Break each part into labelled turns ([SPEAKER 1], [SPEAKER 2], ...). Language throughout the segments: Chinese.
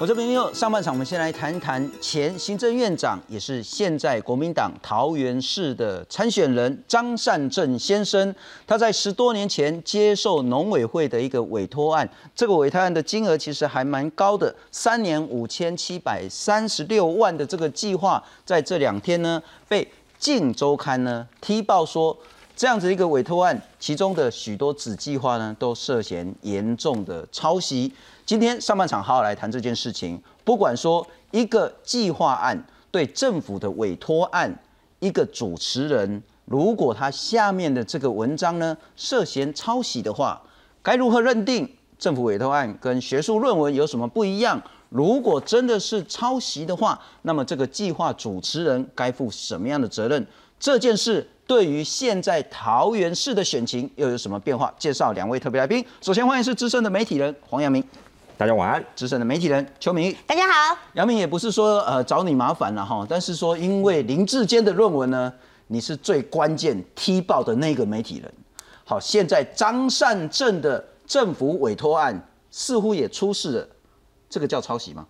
[SPEAKER 1] 我这边又上半场，我们先来谈谈前行政院长，也是现在国民党桃园市的参选人张善政先生。他在十多年前接受农委会的一个委托案，这个委托案的金额其实还蛮高的，三年五千七百三十六万的这个计划，在这两天呢被《镜周刊》呢踢爆说。这样子一个委托案，其中的许多子计划呢，都涉嫌严重的抄袭。今天上半场好好来谈这件事情。不管说一个计划案对政府的委托案，一个主持人，如果他下面的这个文章呢涉嫌抄袭的话，该如何认定政府委托案跟学术论文有什么不一样？如果真的是抄袭的话，那么这个计划主持人该负什么样的责任？这件事。对于现在桃园市的选情又有什么变化？介绍两位特别来宾。首先欢迎是资深的媒体人黄阳明，
[SPEAKER 2] 大家晚安。
[SPEAKER 1] 资深的媒体人邱明，
[SPEAKER 3] 大家好。
[SPEAKER 1] 杨明也不是说呃找你麻烦了哈，但是说因为林志坚的论文呢，你是最关键踢爆的那个媒体人。好，现在张善政的政府委托案似乎也出事了，这个叫抄袭吗？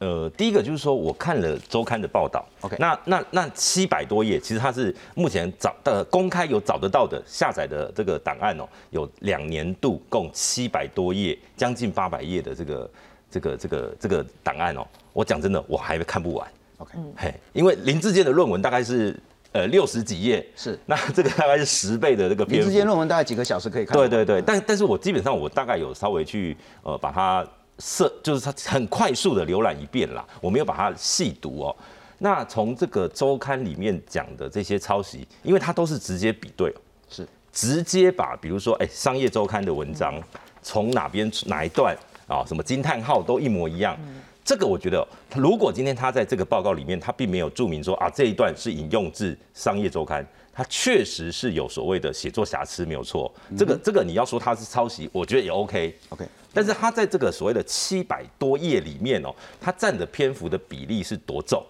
[SPEAKER 2] 呃，第一个就是说，我看了周刊的报道
[SPEAKER 1] ，OK，
[SPEAKER 2] 那那那七百多页，其实它是目前找的公开有找得到的下载的这个档案哦，有两年度共七百多页，将近八百页的这个这个这个这个档案哦，我讲真的，我还看不完
[SPEAKER 1] ，OK，
[SPEAKER 2] 嘿，因为林志健的论文大概是呃六十几页，
[SPEAKER 1] 是，
[SPEAKER 2] 那这个大概是十倍的这个
[SPEAKER 1] 林志坚论文大概几个小时可以看，
[SPEAKER 2] 对对对，但但是我基本上我大概有稍微去呃把它。设就是他很快速的浏览一遍啦，我没有把它细读哦。那从这个周刊里面讲的这些抄袭，因为它都是直接比对，
[SPEAKER 1] 是
[SPEAKER 2] 直接把比如说哎商业周刊的文章从哪边哪一段啊什么惊叹号都一模一样。这个我觉得，如果今天他在这个报告里面他并没有注明说啊这一段是引用自商业周刊，他确实是有所谓的写作瑕疵没有错。这个这个你要说他是抄袭，我觉得也 OK
[SPEAKER 1] OK。
[SPEAKER 2] 但是他在这个所谓的七百多页里面哦，他占的篇幅的比例是多重？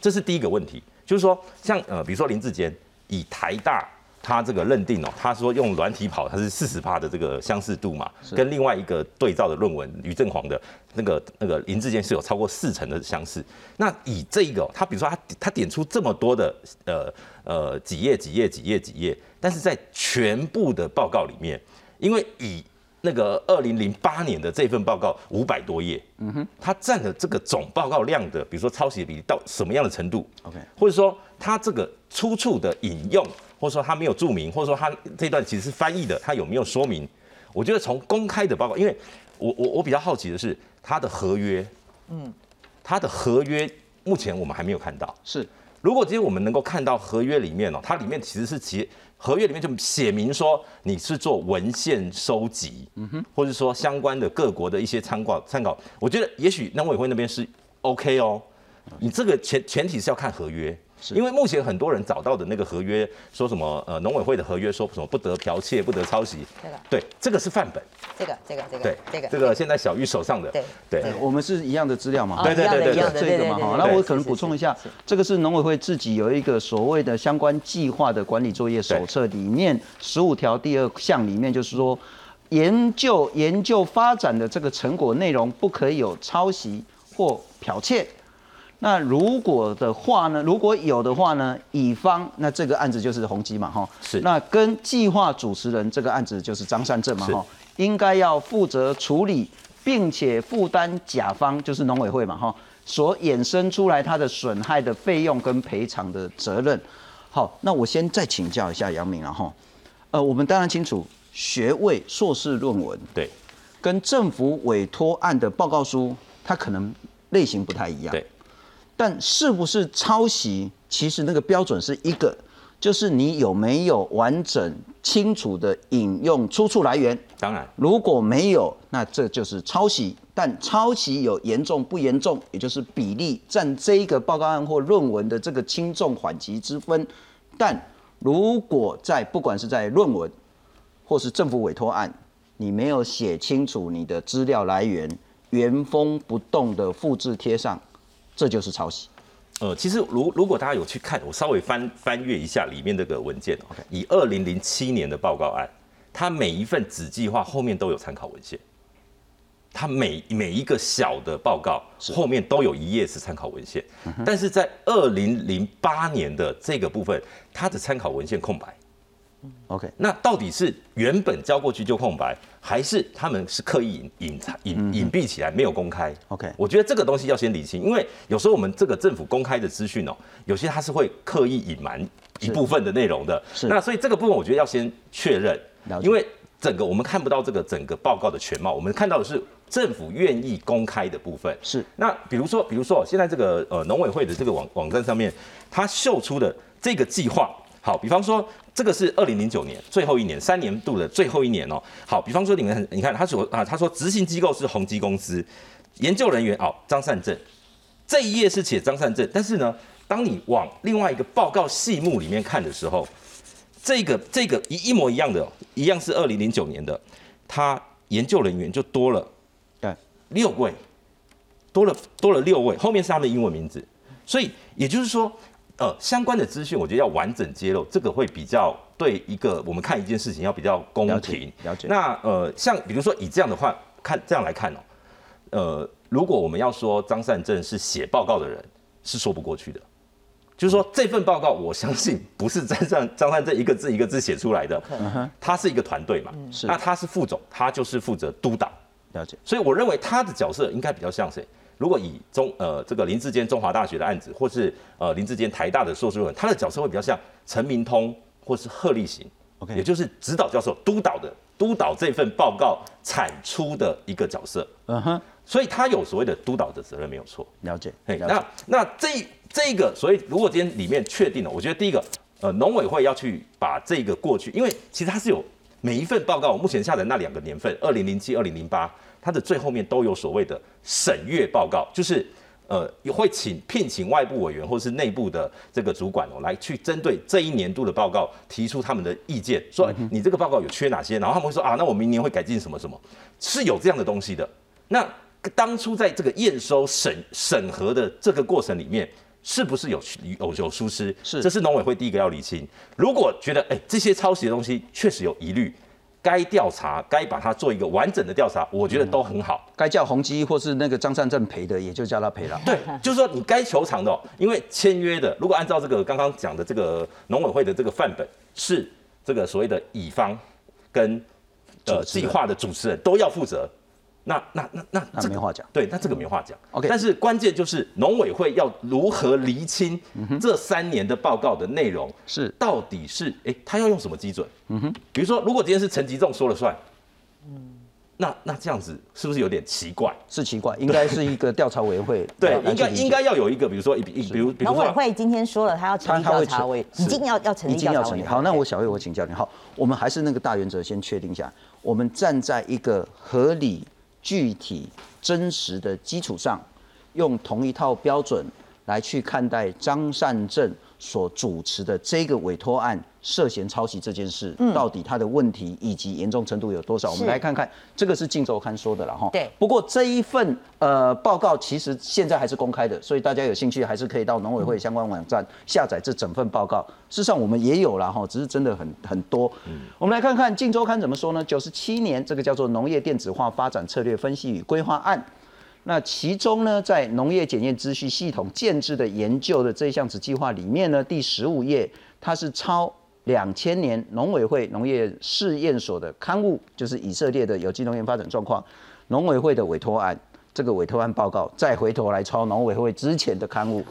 [SPEAKER 2] 这是第一个问题，就是说，像呃，比如说林志坚以台大他这个认定哦，他说用软体跑，它是四十帕的这个相似度嘛，跟另外一个对照的论文于正煌的那个那个林志坚是有超过四成的相似。那以这一个，他比如说他他点出这么多的呃呃几页几页几页几页，但是在全部的报告里面，因为以那个二零零八年的这份报告五百多页，嗯哼，它占了这个总报告量的，比如说抄袭比例到什么样的程度
[SPEAKER 1] ？OK，
[SPEAKER 2] 或者说它这个出处的引用，或者说它没有注明，或者说它这段其实是翻译的，它有没有说明？我觉得从公开的报告，因为我我我比较好奇的是它的合约，嗯，它的合约目前我们还没有看到。
[SPEAKER 1] 是，
[SPEAKER 2] 如果今天我们能够看到合约里面哦，它里面其实是其。合约里面就写明说你是做文献收集，嗯哼，或者说相关的各国的一些参考参考，我觉得也许农委会那边是 OK 哦，你这个前前提是要看合约。因为目前很多人找到的那个合约说什么？呃，农委会的合约说什么不得剽窃、不得抄袭。
[SPEAKER 3] 这个
[SPEAKER 2] 对，这个是范本。
[SPEAKER 3] 这个这个这个
[SPEAKER 2] 对这个这个现在小玉手上的。
[SPEAKER 3] 对
[SPEAKER 2] 对，
[SPEAKER 1] 我们是一样的资料嘛？
[SPEAKER 2] 对对对
[SPEAKER 3] 对，
[SPEAKER 1] 这个嘛哈。那我可能补充一下，这个是农委会自己有一个所谓的相关计划的管理作业手册里面十五条第二项里面就是说，研究研究发展的这个成果内容不可以有抄袭或剽窃。那如果的话呢？如果有的话呢？乙方那这个案子就是宏基嘛，哈。
[SPEAKER 2] 是。
[SPEAKER 1] 那跟计划主持人这个案子就是张善正嘛，哈。应该要负责处理，并且负担甲方就是农委会嘛，哈，所衍生出来它的损害的费用跟赔偿的责任。好，那我先再请教一下杨明了哈。呃，我们当然清楚，学位硕士论文
[SPEAKER 2] 对，
[SPEAKER 1] 跟政府委托案的报告书，它可能类型不太一样。
[SPEAKER 2] 对。
[SPEAKER 1] 但是不是抄袭？其实那个标准是一个，就是你有没有完整清楚的引用出处来源。
[SPEAKER 2] 当然，
[SPEAKER 1] 如果没有，那这就是抄袭。但抄袭有严重不严重，也就是比例占这一个报告案或论文的这个轻重缓急之分。但如果在不管是在论文或是政府委托案，你没有写清楚你的资料来源，原封不动的复制贴上。这就是抄袭。
[SPEAKER 2] 呃，其实如如果大家有去看，我稍微翻翻阅一下里面这个文件。OK，以二零零七年的报告案，它每一份子计划后面都有参考文献。它每每一个小的报告后面都有一页是参考文献，但是在二零零八年的这个部分，它的参考文献空白。
[SPEAKER 1] OK，
[SPEAKER 2] 那到底是原本交过去就空白，还是他们是刻意隐隐藏隐隐蔽起来没有公开
[SPEAKER 1] ？OK，
[SPEAKER 2] 我觉得这个东西要先理清，因为有时候我们这个政府公开的资讯哦，有些它是会刻意隐瞒一部分的内容的。
[SPEAKER 1] 是，
[SPEAKER 2] 那所以这个部分我觉得要先确认，因为整个我们看不到这个整个报告的全貌，我们看到的是政府愿意公开的部分。
[SPEAKER 1] 是，
[SPEAKER 2] 那比如说，比如说现在这个呃农委会的这个网网站上面，它秀出的这个计划。好，比方说这个是二零零九年最后一年，三年度的最后一年哦。好，比方说你们你看他说啊，他说执行机构是宏基公司，研究人员哦张善政，这一页是写张善政，但是呢，当你往另外一个报告细目里面看的时候，这个这个一一模一样的，一样是二零零九年的，他研究人员就多了，
[SPEAKER 1] 对，
[SPEAKER 2] 六位，多了多了六位，后面是他的英文名字，所以也就是说。呃，相关的资讯我觉得要完整揭露，这个会比较对一个我们看一件事情要比较公平。
[SPEAKER 1] 了解。
[SPEAKER 2] 那呃，像比如说以这样的话看这样来看哦，呃，如果我们要说张善政是写报告的人，是说不过去的。就是说这份报告，我相信不是张善张善政一个字一个字写出来的，他是一个团队嘛。
[SPEAKER 1] 是。
[SPEAKER 2] 那他是副总，他就是负责督导。
[SPEAKER 1] 了解。
[SPEAKER 2] 所以我认为他的角色应该比较像谁？如果以中呃这个林志坚中华大学的案子，或是呃林志坚台大的硕士论文，他的角色会比较像陈明通或是贺立行
[SPEAKER 1] ，OK，
[SPEAKER 2] 也就是指导教授督导的督导这份报告产出的一个角色，嗯哼，所以他有所谓的督导的责任没有错，
[SPEAKER 1] 了解，
[SPEAKER 2] 那那这这个所以如果今天里面确定了，我觉得第一个呃农委会要去把这个过去，因为其实它是有每一份报告，我目前下的那两个年份，二零零七、二零零八。它的最后面都有所谓的审阅报告，就是呃会请聘请外部委员或是内部的这个主管哦，来去针对这一年度的报告提出他们的意见，说你这个报告有缺哪些，然后他们会说啊，那我明年会改进什么什么，是有这样的东西的。那当初在这个验收审审核的这个过程里面，是不是有有有疏失？
[SPEAKER 1] 是，
[SPEAKER 2] 这是农委会第一个要理清。如果觉得哎这些抄袭的东西确实有疑虑。该调查，该把它做一个完整的调查，我觉得都很好。
[SPEAKER 1] 该叫宏基或是那个张善政赔的，也就叫他赔了。
[SPEAKER 2] 对，就是说你该求偿的，因为签约的，如果按照这个刚刚讲的这个农委会的这个范本，是这个所谓的乙方跟呃计划的主持人都要负责。那那那那
[SPEAKER 1] 那没话讲，
[SPEAKER 2] 对，那这个没话讲。
[SPEAKER 1] OK，
[SPEAKER 2] 但是关键就是农委会要如何厘清这三年的报告的内容
[SPEAKER 1] 是
[SPEAKER 2] 到底是哎，他要用什么基准？嗯哼，比如说如果今天是陈吉仲说了算，嗯，那那这样子是不是有点奇怪？
[SPEAKER 1] 是奇怪，应该是一个调查委员会。
[SPEAKER 2] 对，应该应该要有一个，比如说一比一比如
[SPEAKER 3] 农委会今天说了，他要成立调查委，已经要要成立调查委。
[SPEAKER 1] 好，那我小魏我请教你，好，我们还是那个大原则先确定一下，我们站在一个合理。具体真实的基础上，用同一套标准来去看待张善政所主持的这个委托案涉嫌抄袭这件事，到底它的问题以及严重程度有多少？我们来看看，这个是《镜周刊》说的了哈。
[SPEAKER 3] 对。
[SPEAKER 1] 不过这一份呃报告其实现在还是公开的，所以大家有兴趣还是可以到农委会相关网站下载这整份报告。事实上我们也有了哈，只是真的很很多。嗯。我们来看看《镜周刊》怎么说呢？九十七年这个叫做《农业电子化发展策略分析与规划案》。那其中呢，在农业检验资讯系统建制的研究的这一项子计划里面呢，第十五页它是抄两千年农委会农业试验所的刊物，就是以色列的有机农业发展状况，农委会的委托案，这个委托案报告，再回头来抄农委会之前的刊物。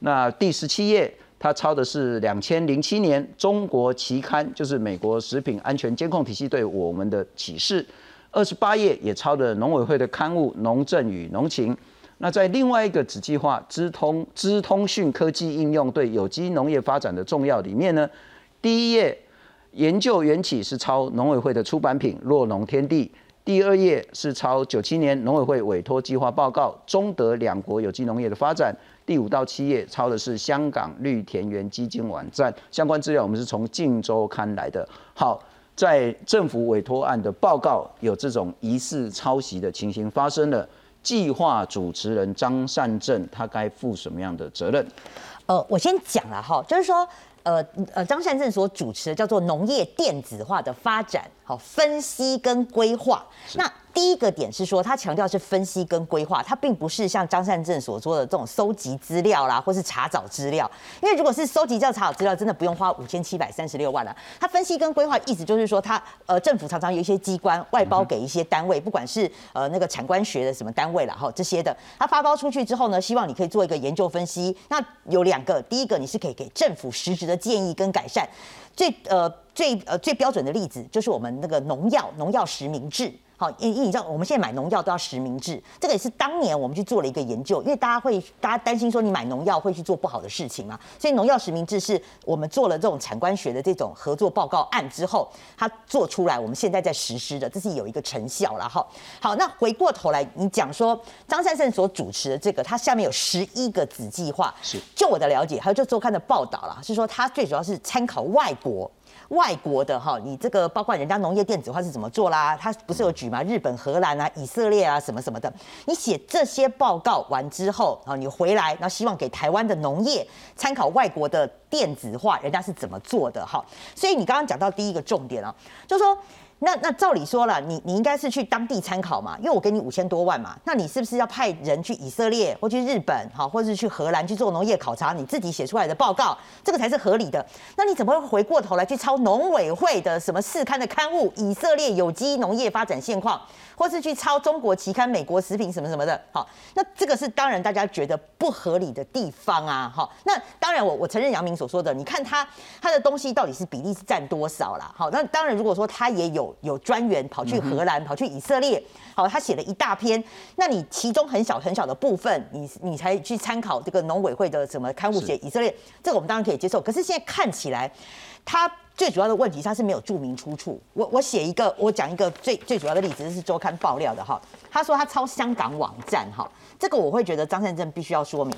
[SPEAKER 1] 那第十七页，它抄的是两千零七年中国期刊，就是美国食品安全监控体系对我们的启示。二十八页也抄的农委会的刊物《农政与农情》。那在另外一个子计划“资通资通讯科技应用对有机农业发展的重要”里面呢，第一页研究缘起是抄农委会的出版品《若农天地》，第二页是抄九七年农委会委托计划报告《中德两国有机农业的发展》，第五到七页抄的是香港绿田园基金网站相关资料，我们是从《晋周刊》来的。好。在政府委托案的报告有这种疑似抄袭的情形发生了，计划主持人张善政他该负什么样的责任？
[SPEAKER 3] 呃，我先讲了哈，就是说，呃呃，张善政所主持的叫做农业电子化的发展，好分析跟规划。那第一个点是说，他强调是分析跟规划，他并不是像张善政所说的这种收集资料啦，或是查找资料。因为如果是收集、叫查找资料，真的不用花五千七百三十六万了。他分析跟规划，意思就是说，他呃政府常常有一些机关外包给一些单位，不管是呃那个产官学的什么单位了哈这些的，他发包出去之后呢，希望你可以做一个研究分析。那有两个，第一个你是可以给政府实质的建议跟改善。最呃最呃最标准的例子就是我们那个农药农药实名制。好，因因你知道我们现在买农药都要实名制，这个也是当年我们去做了一个研究，因为大家会大家担心说你买农药会去做不好的事情嘛，所以农药实名制是我们做了这种产官学的这种合作报告案之后，它做出来，我们现在在实施的，这是有一个成效了哈。好，那回过头来，你讲说张善胜所主持的这个，它下面有十一个子计划，
[SPEAKER 1] 是
[SPEAKER 3] 就我的了解，还有就周刊的报道啦，是说它最主要是参考外国。外国的哈，你这个包括人家农业电子化是怎么做啦？他不是有举吗？日本、荷兰啊、以色列啊什么什么的。你写这些报告完之后啊，你回来，然后希望给台湾的农业参考外国的电子化，人家是怎么做的哈？所以你刚刚讲到第一个重点啊，就是说。那那照理说了，你你应该是去当地参考嘛，因为我给你五千多万嘛，那你是不是要派人去以色列或去日本，好，或是去荷兰去做农业考察，你自己写出来的报告，这个才是合理的。那你怎么会回过头来去抄农委会的什么市刊的刊物，以色列有机农业发展现况？或是去抄中国期刊、美国食品什么什么的，好，那这个是当然大家觉得不合理的地方啊，好，那当然我我承认杨明所说的，你看他他的东西到底是比例是占多少啦，好，那当然如果说他也有有专员跑去荷兰、跑去以色列，好，他写了一大篇，那你其中很小很小的部分，你你才去参考这个农委会的什么刊物写以色列，这个我们当然可以接受，可是现在看起来他。最主要的问题，他是没有注明出处。我我写一个，我讲一个最最主要的例子，这是周刊爆料的哈。他说他抄香港网站哈，这个我会觉得张善政必须要说明。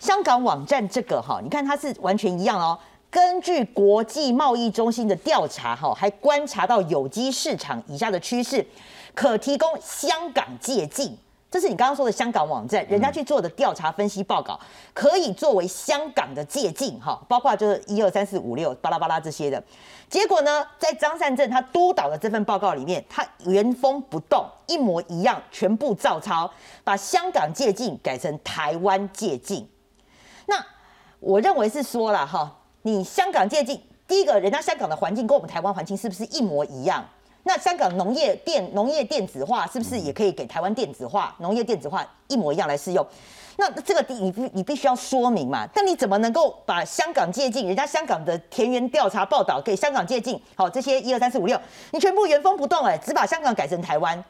[SPEAKER 3] 香港网站这个哈，你看它是完全一样哦。根据国际贸易中心的调查哈，还观察到有机市场以下的趋势，可提供香港借鉴。这是你刚刚说的香港网站，人家去做的调查分析报告，可以作为香港的借鉴哈，包括就是一二三四五六巴拉巴拉这些的。结果呢，在张善政他督导的这份报告里面，他原封不动，一模一样，全部照抄，把香港借鉴改成台湾借鉴。那我认为是说了哈，你香港借鉴，第一个人家香港的环境跟我们台湾环境是不是一模一样？那香港农业电农业电子化是不是也可以给台湾电子化农业电子化一模一样来适用？那这个你你必须要说明嘛？但你怎么能够把香港借鉴人家香港的田园调查报道给香港借鉴？好，这些一二三四五六，你全部原封不动哎，只把香港改成台湾，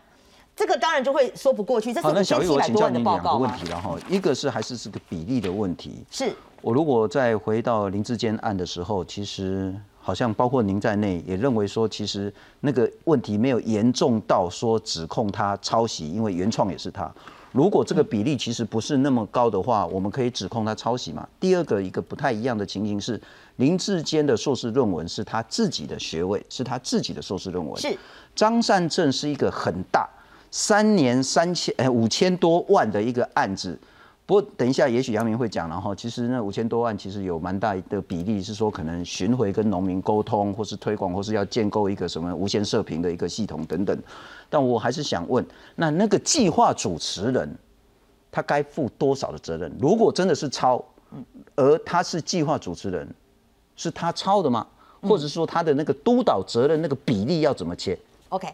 [SPEAKER 3] 这个当然就会说不过去。这是
[SPEAKER 1] 那小玉，我请教你两个问题
[SPEAKER 3] 了
[SPEAKER 1] 哈，一个是还是这个比例的问题。
[SPEAKER 3] 是
[SPEAKER 1] 我如果再回到林志坚案的时候，其实。好像包括您在内，也认为说，其实那个问题没有严重到说指控他抄袭，因为原创也是他。如果这个比例其实不是那么高的话，我们可以指控他抄袭嘛？第二个一个不太一样的情形是，林志坚的硕士论文是他自己的学位，是他自己的硕士论文。
[SPEAKER 3] 是
[SPEAKER 1] 张善政是一个很大三年三千呃五千多万的一个案子。不过等一下，也许杨明会讲，然后其实那五千多万其实有蛮大的比例是说可能巡回跟农民沟通，或是推广，或是要建构一个什么无线射频的一个系统等等。但我还是想问，那那个计划主持人他该负多少的责任？如果真的是抄，而他是计划主持人，是他抄的吗？或者说他的那个督导责任那个比例要怎么切
[SPEAKER 3] ？OK，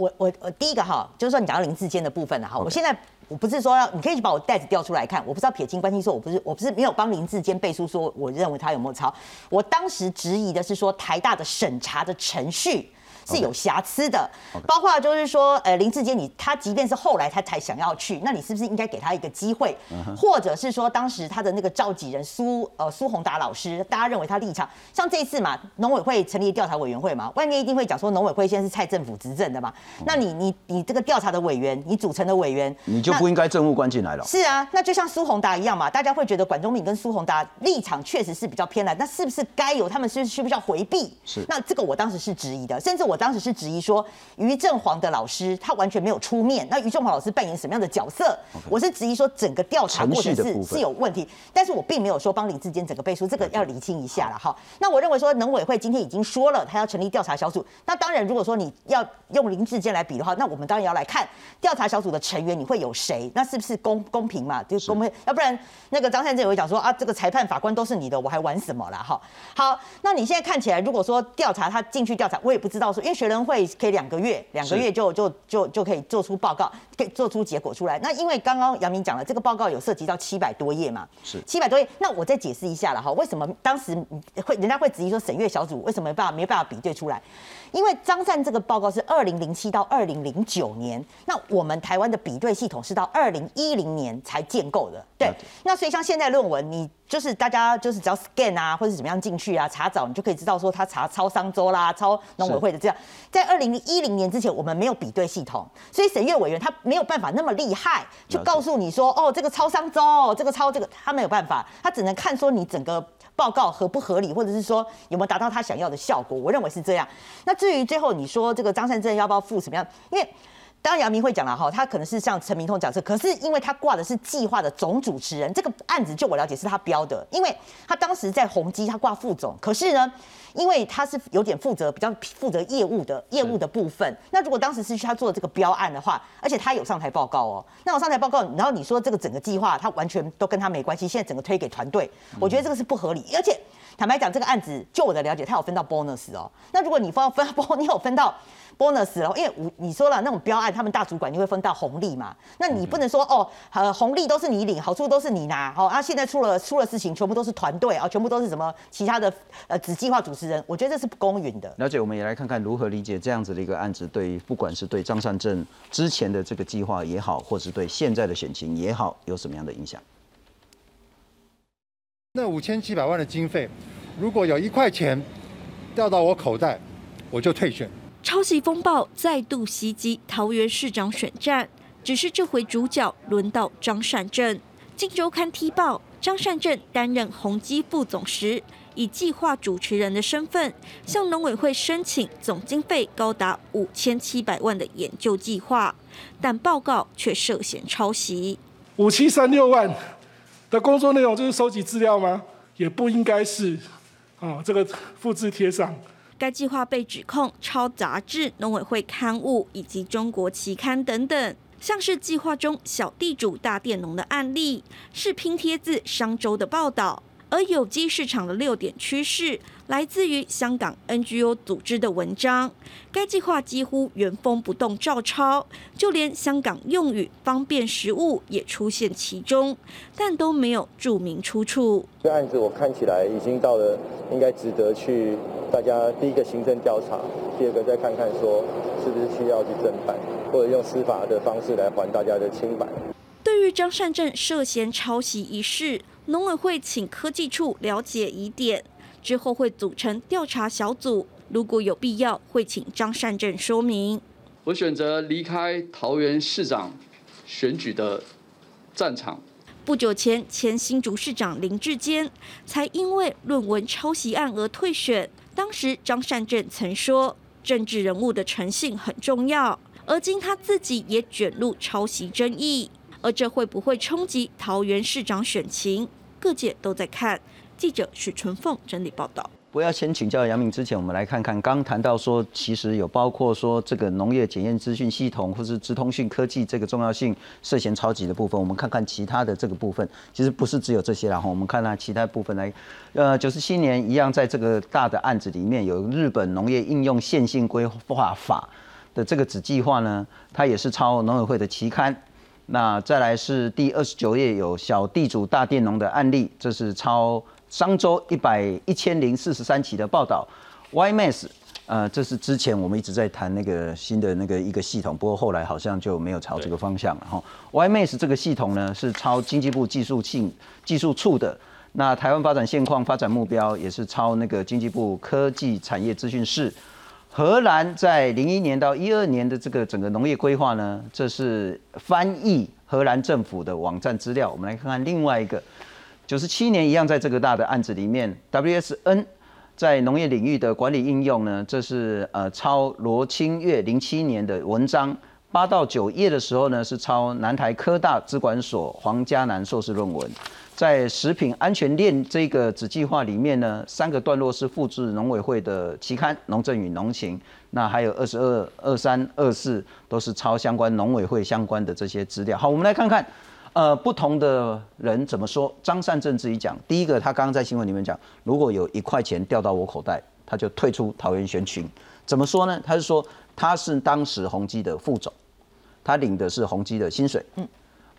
[SPEAKER 3] 我我我第一个哈，就是说你讲到林志坚的部分了哈，我现在。我不是说要，你可以去把我袋子调出来看。我不知道撇清关系，说我不是，我不是没有帮林志坚背书，说我认为他有没有抄。我当时质疑的是说台大的审查的程序。是有瑕疵的，包括就是说，呃，林志坚，你他即便是后来他才想要去，那你是不是应该给他一个机会？或者是说，当时他的那个召集人苏呃苏宏达老师，大家认为他立场像这次嘛，农委会成立调查委员会嘛，外面一定会讲说农委会现在是蔡政府执政的嘛，那你你你这个调查的委员，你组成的委员，
[SPEAKER 1] 你就不应该政务官进来了。
[SPEAKER 3] 是啊，那就像苏宏达一样嘛，大家会觉得管中敏跟苏宏达立场确实是比较偏蓝，那是不是该有他们是需不需要回避？
[SPEAKER 1] 是，
[SPEAKER 3] 那这个我当时是质疑的，甚至我。当时是质疑说于正煌的老师他完全没有出面，那于正煌老师扮演什么样的角色？我是质疑说整个调查过程是是有问题，但是我并没有说帮林志坚整个背书，这个要理清一下了哈。那我认为说农委会今天已经说了，他要成立调查小组。那当然，如果说你要用林志坚来比的话，那我们当然要来看调查小组的成员你会有谁？那是不是公公平嘛？就公平，要不然那个张善政也会讲说啊，这个裁判法官都是你的，我还玩什么了哈？好，那你现在看起来，如果说调查他进去调查，我也不知道说，学人会可以两个月，两个月就就就就可以做出报告，可以做出结果出来。那因为刚刚杨明讲了，这个报告有涉及到七百多页嘛，
[SPEAKER 1] 是
[SPEAKER 3] 七百多页。那我再解释一下了哈，为什么当时会人家会质疑说审阅小组为什么没办法没办法比对出来？因为张善这个报告是二零零七到二零零九年，那我们台湾的比对系统是到二零一零年才建构的。对，那所以像现在论文，你就是大家就是只要 scan 啊，或者怎么样进去啊，查找你就可以知道说他查超商周啦、超农委会的这样。在二零一零年之前，我们没有比对系统，所以审阅委员他没有办法那么厉害，去告诉你说哦，这个超商周，这个超这个，他没有办法，他只能看说你整个。报告合不合理，或者是说有没有达到他想要的效果？我认为是这样。那至于最后你说这个张善政要不要负什么样？因为当然杨明会讲了哈，他可能是像陈明通讲这，可是因为他挂的是计划的总主持人，这个案子就我了解是他标的，因为他当时在宏基他挂副总，可是呢。因为他是有点负责比较负责业务的业务的部分，那如果当时是去他做这个标案的话，而且他有上台报告哦，那我上台报告，然后你说这个整个计划他完全都跟他没关系，现在整个推给团队，我觉得这个是不合理，而且坦白讲，这个案子就我的了解，他有分到 bonus 哦，那如果你分分你有分到。Bonus 了，因为我你说了那种标案，他们大主管就会分到红利嘛，那你不能说哦，呃，红利都是你领，好处都是你拿，好啊，现在出了出了事情，全部都是团队啊，全部都是什么其他的呃子计划主持人，我觉得这是不公允的。
[SPEAKER 1] 了解，我们也来看看如何理解这样子的一个案子，对于不管是对张善政之前的这个计划也好，或是对现在的选情也好，有什么样的影响？
[SPEAKER 4] 那五千七百万的经费，如果有一块钱掉到我口袋，我就退选。
[SPEAKER 5] 抄袭风暴再度袭击桃园市长选战，只是这回主角轮到张善政。金周刊踢爆，张善政担任宏基副总时，以计划主持人的身份，向农委会申请总经费高达五千七百万的研究计划，但报告却涉嫌抄袭。
[SPEAKER 6] 五七三六万的工作内容就是收集资料吗？也不应该是，啊，这个复制贴上。
[SPEAKER 5] 该计划被指控抄杂志、农委会刊物以及中国期刊等等，像是计划中小地主大佃农的案例，是拼贴自商周的报道。而有机市场的六点趋势来自于香港 NGO 组织的文章，该计划几乎原封不动照抄，就连香港用语“方便食物”也出现其中，但都没有注明出处。
[SPEAKER 7] 这案子我看起来已经到了应该值得去大家第一个行政调查，第二个再看看说是不是需要去侦办，或者用司法的方式来还大家的清白。
[SPEAKER 5] 对于张善政涉嫌抄袭一事。农委会请科技处了解疑点，之后会组成调查小组，如果有必要，会请张善政说明。
[SPEAKER 8] 我选择离开桃园市长选举的战场。
[SPEAKER 5] 不久前，前新竹市长林志坚才因为论文抄袭案而退选。当时张善政曾说，政治人物的诚信很重要，而今他自己也卷入抄袭争议，而这会不会冲击桃园市长选情？各界都在看。记者许纯凤整理报道。
[SPEAKER 1] 不要先请教杨明之前，我们来看看刚谈到说，其实有包括说这个农业检验资讯系统，或是资通讯科技这个重要性涉嫌超级的部分。我们看看其他的这个部分，其实不是只有这些然后我们看看其他部分来，呃，九十七年一样，在这个大的案子里面有日本农业应用线性规划法的这个子计划呢，它也是抄农委会的期刊。那再来是第二十九页有小地主大佃农的案例，这是抄商周一百一千零四十三期的报道。ymas 呃，这是之前我们一直在谈那个新的那个一个系统，不过后来好像就没有朝这个方向了哈。ymas 这个系统呢是抄经济部技术性技术处的，那台湾发展现况发展目标也是抄那个经济部科技产业资讯室。荷兰在零一年到一二年的这个整个农业规划呢，这是翻译荷兰政府的网站资料。我们来看看另外一个，九十七年一样在这个大的案子里面，WSN 在农业领域的管理应用呢，这是呃抄罗清月零七年的文章，八到九页的时候呢是抄南台科大资管所黄嘉南硕士论文。在食品安全链这个子计划里面呢，三个段落是复制农委会的期刊《农政与农情》，那还有二十二、二三、二四都是抄相关农委会相关的这些资料。好，我们来看看。呃，不同的人怎么说？张善政自己讲，第一个，他刚刚在新闻里面讲，如果有一块钱掉到我口袋，他就退出桃园选群。怎么说呢？他是说他是当时宏基的副总，他领的是宏基的薪水，嗯，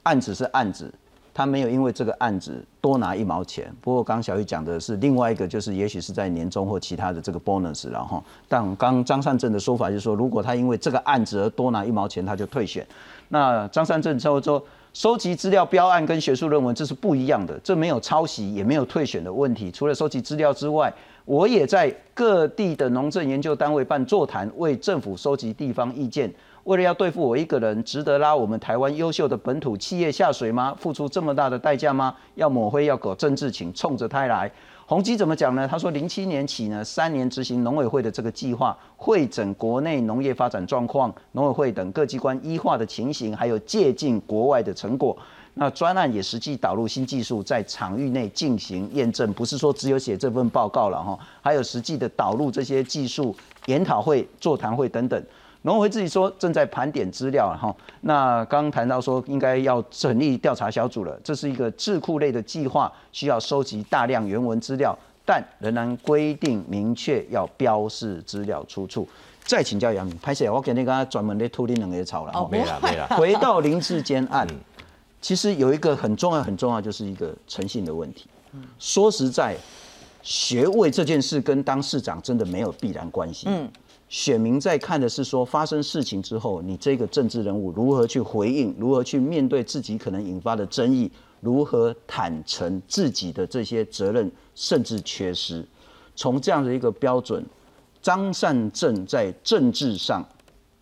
[SPEAKER 1] 案子是案子，他没有因为这个案子多拿一毛钱。不过刚小玉讲的是另外一个，就是也许是在年终或其他的这个 bonus，然后，但刚张善政的说法就是说，如果他因为这个案子而多拿一毛钱，他就退选。那张善政之后说。收集资料标案跟学术论文这是不一样的，这没有抄袭也没有退选的问题。除了收集资料之外，我也在各地的农政研究单位办座谈，为政府收集地方意见。为了要对付我一个人，值得拉我们台湾优秀的本土企业下水吗？付出这么大的代价吗？要抹黑要搞政治，请冲着他来。宏基怎么讲呢？他说，零七年起呢，三年执行农委会的这个计划，会诊国内农业发展状况，农委会等各机关医化的情形，还有借鉴国外的成果。那专案也实际导入新技术，在场域内进行验证，不是说只有写这份报告了哈，还有实际的导入这些技术研讨会、座谈会等等。农委会自己说正在盘点资料哈，那刚刚谈到说应该要成立调查小组了，这是一个智库类的计划，需要收集大量原文资料，但仍然规定明确要标示资料出处。再请教杨明，拍摄我给你刚刚专门的秃顶两个草了，
[SPEAKER 2] 没了没了。
[SPEAKER 1] 回到林志坚案，其实有一个很重要很重要，就是一个诚信的问题。说实在，学位这件事跟当市长真的没有必然关系。嗯。选民在看的是说，发生事情之后，你这个政治人物如何去回应，如何去面对自己可能引发的争议，如何坦诚自己的这些责任，甚至缺失。从这样的一个标准，张善政在政治上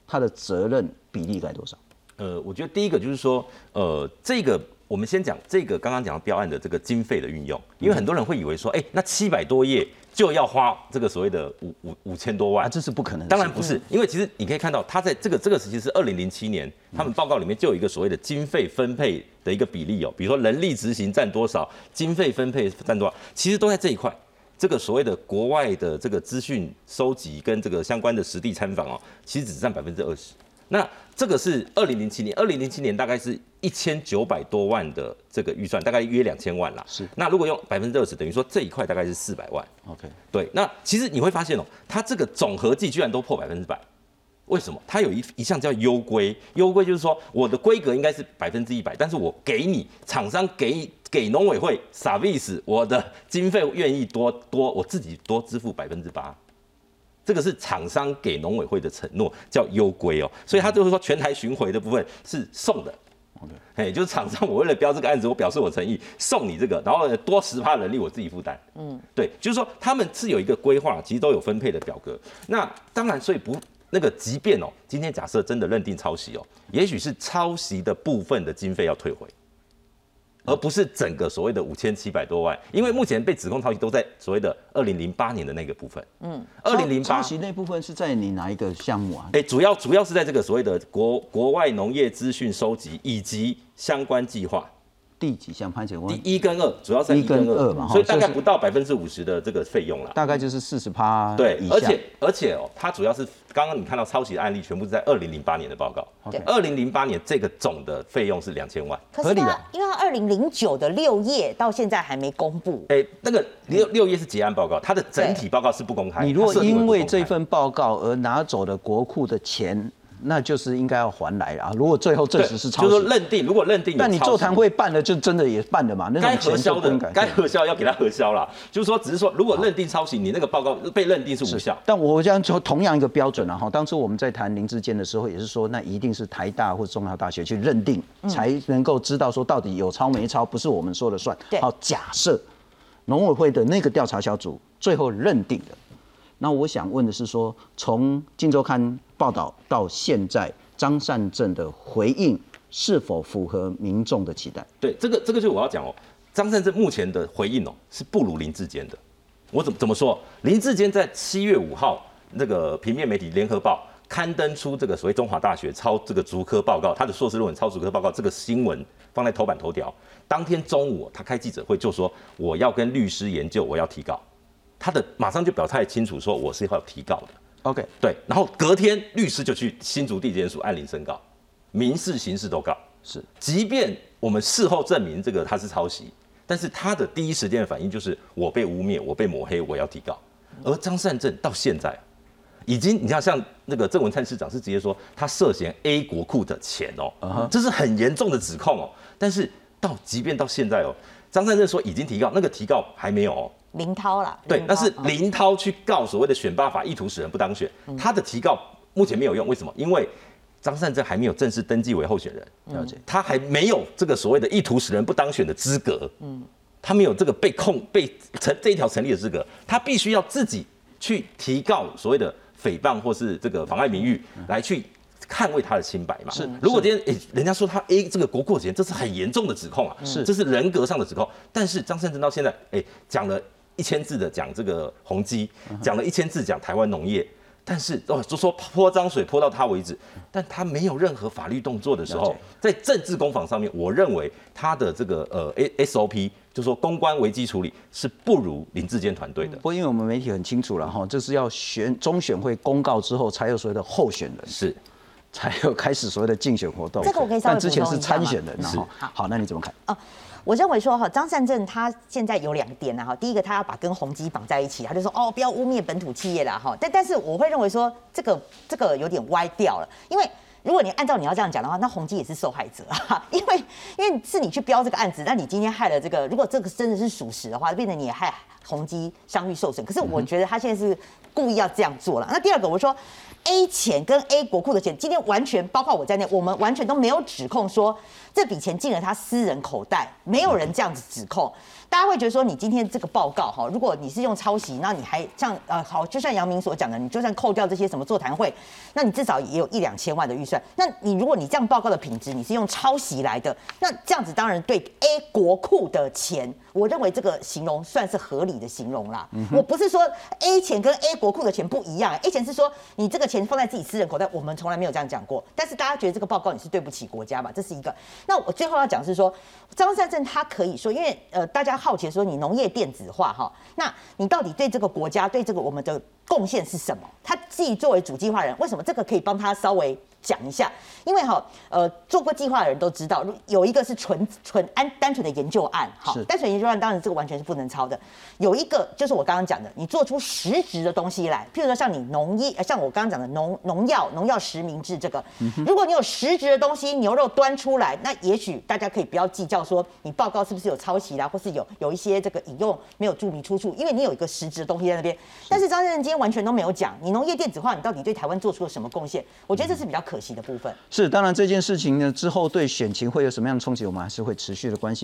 [SPEAKER 1] 他的责任比例该多少？
[SPEAKER 2] 呃，我觉得第一个就是说，呃，这个我们先讲这个刚刚讲的标案的这个经费的运用，因为很多人会以为说，哎，那七百多页。就要花这个所谓的五五五千多万，
[SPEAKER 1] 这是不可能。
[SPEAKER 2] 当然不是，因为其实你可以看到，他在这个这个时期是二零零七年，他们报告里面就有一个所谓的经费分配的一个比例哦，比如说人力执行占多少，经费分配占多少，其实都在这一块。这个所谓的国外的这个资讯收集跟这个相关的实地参访哦，其实只占百分之二十。那这个是二零零七年，二零零七年大概是一千九百多万的这个预算，大概约两千万啦。
[SPEAKER 1] 是。
[SPEAKER 2] 那如果用百分之二十，等于说这一块大概是四百万。
[SPEAKER 1] OK。
[SPEAKER 2] 对。那其实你会发现哦，它这个总合计居然都破百分之百，为什么？它有一一项叫优规，优规就是说我的规格应该是百分之一百，但是我给你厂商给给农委会 service，我的经费愿意多多，我自己多支付百分之八。这个是厂商给农委会的承诺，叫优规哦，所以他就是说全台巡回的部分是送的，OK，哎，就是厂商我为了标这个案子，我表示我诚意送你这个，然后多十趴人力我自己负担，嗯，对，就是说他们是有一个规划，其实都有分配的表格。那当然，所以不那个，即便哦，今天假设真的认定抄袭哦，也许是抄袭的部分的经费要退回。而不是整个所谓的五千七百多万，因为目前被指控抄袭都在所谓的二零零八年的那个部分。嗯，
[SPEAKER 1] 二零零八抄袭那部分是在你哪一个项目啊？
[SPEAKER 2] 哎，主要主要是在这个所谓的国国外农业资讯收集以及相关计划。
[SPEAKER 1] 第几项判决？
[SPEAKER 2] 第一跟二，主要是
[SPEAKER 1] 一跟二嘛，
[SPEAKER 2] 所以大概不到百分之五十的这个费用了。
[SPEAKER 1] 大概就是四十趴。
[SPEAKER 2] 对，而且而且哦，它主要是刚刚你看到抄袭的案例，全部是在二零零八年的报告。对，二零零八年这个总的费用是两千万，
[SPEAKER 3] 合理的。因为二零零九的六页到现在还没公布。
[SPEAKER 2] 哎，那个六六页是结案报告，它的整体报告是不公开。
[SPEAKER 1] 你如果因为这份报告而拿走了国库的钱。那就是应该要还来啊！如果最后证实是抄袭，
[SPEAKER 2] 就是认定，如果认定，
[SPEAKER 1] 但你座谈会办了，就真的也办了嘛？那
[SPEAKER 2] 该核销的，该核销要给他核销了。就是说，只是说，如果认定抄袭，你那个报告被认定是无效。
[SPEAKER 1] 但我这样说，同样一个标准啊，哈，当初我们在谈林志坚的时候，也是说，那一定是台大或中央大学去认定，才能够知道说到底有抄没抄，不是我们说了算。好，假设农委会的那个调查小组最后认定的，那我想问的是说，从《金周刊》报道到现在。张善政的回应是否符合民众的期待？
[SPEAKER 2] 对，这个这个就我要讲哦。张善政目前的回应哦是不如林志坚的，我怎么怎么说？林志坚在七月五号那个平面媒体《联合报》刊登出这个所谓中华大学抄这个竹科报告，他的硕士论文抄竹科报告这个新闻放在头版头条。当天中午他开记者会就说我要跟律师研究，我要提告。他的马上就表态清楚说我是要提告的。
[SPEAKER 1] OK，
[SPEAKER 2] 对，然后隔天律师就去新竹地检署按铃申告，民事、刑事都告。
[SPEAKER 1] 是，
[SPEAKER 2] 即便我们事后证明这个他是抄袭，但是他的第一时间的反应就是我被污蔑，我被抹黑，我要提告。而张善政到现在已经，你看像那个郑文灿市长是直接说他涉嫌 A 国库的钱哦，这是很严重的指控哦。但是到即便到现在哦，张善政说已经提告，那个提告还没有哦。
[SPEAKER 3] 林涛啦，
[SPEAKER 2] 对那是
[SPEAKER 3] 哦
[SPEAKER 2] 林涛去告所谓的选罢法意图使人不当选，他的提告目前没有用，为什么？因为张善政还没有正式登记为候选人，
[SPEAKER 1] 了解。
[SPEAKER 2] 他还没有这个所谓的意图使人不当选的资格，嗯，他没有这个被控被成这一条成立的资格，他必须要自己去提告所谓的诽谤或是这个妨碍名誉，来去捍卫他的清白嘛。
[SPEAKER 1] 是
[SPEAKER 2] 如果今天诶、人家说他 A 这个国库钱，这是很严重的指控啊，
[SPEAKER 1] 是。
[SPEAKER 2] 这是人格上的指控。但是张善政到现在诶讲了一千字的讲这个宏基，讲了一千字讲台湾农业。但是哦，就说泼脏水泼到他为止，但他没有任何法律动作的时候，在政治攻防上面，我认为他的这个呃 S O P，就说公关危机处理是不如林志坚团队的
[SPEAKER 1] 不。过因为我们媒体很清楚了哈，这是要选中选会公告之后才有所谓的候选人，
[SPEAKER 2] 是，
[SPEAKER 1] 才有开始所谓的竞选活动。
[SPEAKER 3] 这个我可以稍微
[SPEAKER 1] 但之前是参选人然后好，那你怎么看？
[SPEAKER 3] 我认为说哈，张善政他现在有两点呢哈，第一个他要把跟宏基绑在一起，他就说哦不要污蔑本土企业啦哈，但但是我会认为说这个这个有点歪掉了，因为。如果你按照你要这样讲的话，那宏基也是受害者啊，因为因为是你去标这个案子，那你今天害了这个，如果这个真的是属实的话，变成你也害宏基商誉受损。可是我觉得他现在是故意要这样做了。那第二个，我说 A 钱跟 A 国库的钱，今天完全包括我在内，我们完全都没有指控说这笔钱进了他私人口袋，没有人这样子指控。大家会觉得说，你今天这个报告哈，如果你是用抄袭，那你还像呃好，就像杨明所讲的，你就算扣掉这些什么座谈会，那你至少也有一两千万的预算。那你如果你这样报告的品质，你是用抄袭来的，那这样子当然对 A 国库的钱，我认为这个形容算是合理的形容啦。我不是说 A 钱跟 A 国库的钱不一样，A 钱是说你这个钱放在自己私人口袋，我们从来没有这样讲过。但是大家觉得这个报告你是对不起国家吧？这是一个。那我最后要讲是说，张善政他可以说，因为呃大家好奇说你农业电子化哈，那你到底对这个国家对这个我们的贡献是什么？他自己作为主计划人，为什么这个可以帮他稍微讲一下？因为哈呃做过计划的人都知道，如有一个是纯纯单单纯的研究案，哈
[SPEAKER 1] 是，
[SPEAKER 3] 单纯研究案当然这个完全是不能抄的。有一个就是我刚刚讲的，你做出实质的东西来，譬如说像你农业，呃像我刚刚讲的农农药农药实名制这个，如果你有实质的东西，牛肉端出来，那也许大家可以不要计较说你报告是不是有抄袭啦，或是有有一些这个引用没有注明出处，因为你有一个实质的东西在那边。但是张先生今天完全都没有讲，你农业电子化，你到底对台湾做出了什么贡献？我觉得这是比较可惜的部分。
[SPEAKER 1] 是，当然这件事情呢之后对选情会有什么样的冲击，我们还是会持续的关心。